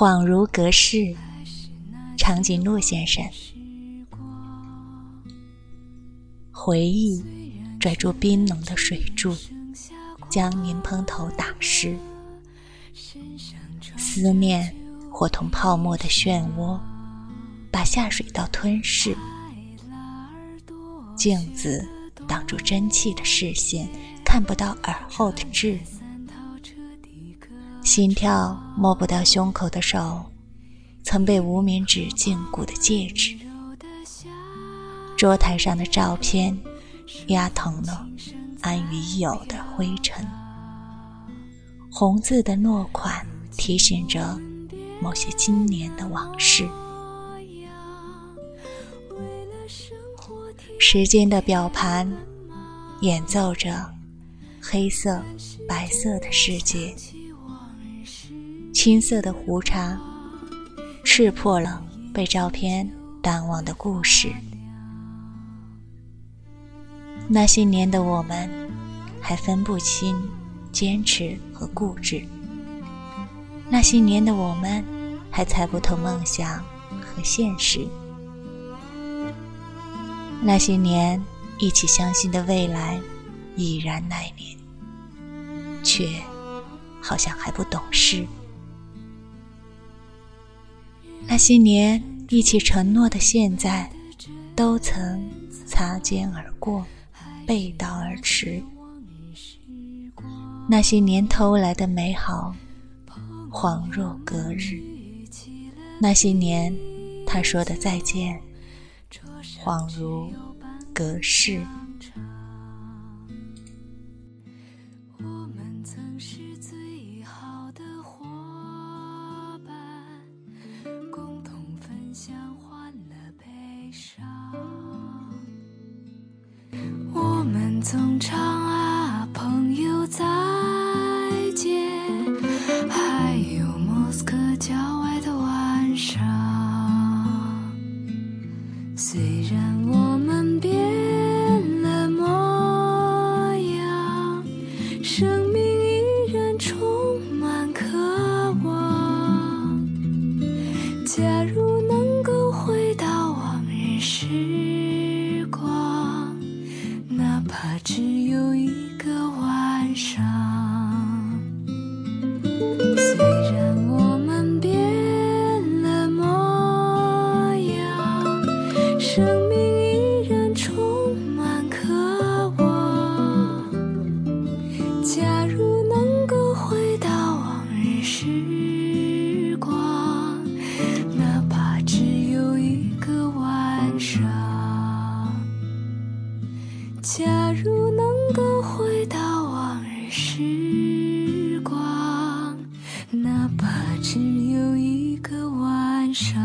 恍如隔世，长颈鹿先生。回忆拽住冰冷的水柱，将莲蓬头打湿。思念或同泡沫的漩涡，把下水道吞噬。镜子挡住真气的视线，看不到耳后的痣。心跳摸不到胸口的手，曾被无名指禁锢的戒指。桌台上的照片压疼了安于已有的灰尘。红字的落款提醒着某些今年的往事。时间的表盘演奏着黑色、白色的世界。青色的胡茬，刺破了被照片淡忘的故事。那些年的我们，还分不清坚持和固执；那些年的我们，还猜不透梦想和现实；那些年一起相信的未来，已然来临，却好像还不懂事。那些年一起承诺的现在，都曾擦肩而过，背道而驰。那些年偷来的美好，恍若隔日。那些年他说的再见，恍如隔世。总唱啊，朋友再见。还有莫斯科郊外的晚上，虽然我们变了模样，生命依然充满渴望。假如能够回到往日时。生命依然充满渴望假如能够回到往日时光哪怕只有一个晚上假如能够回到往日时光哪怕只有一个晚上。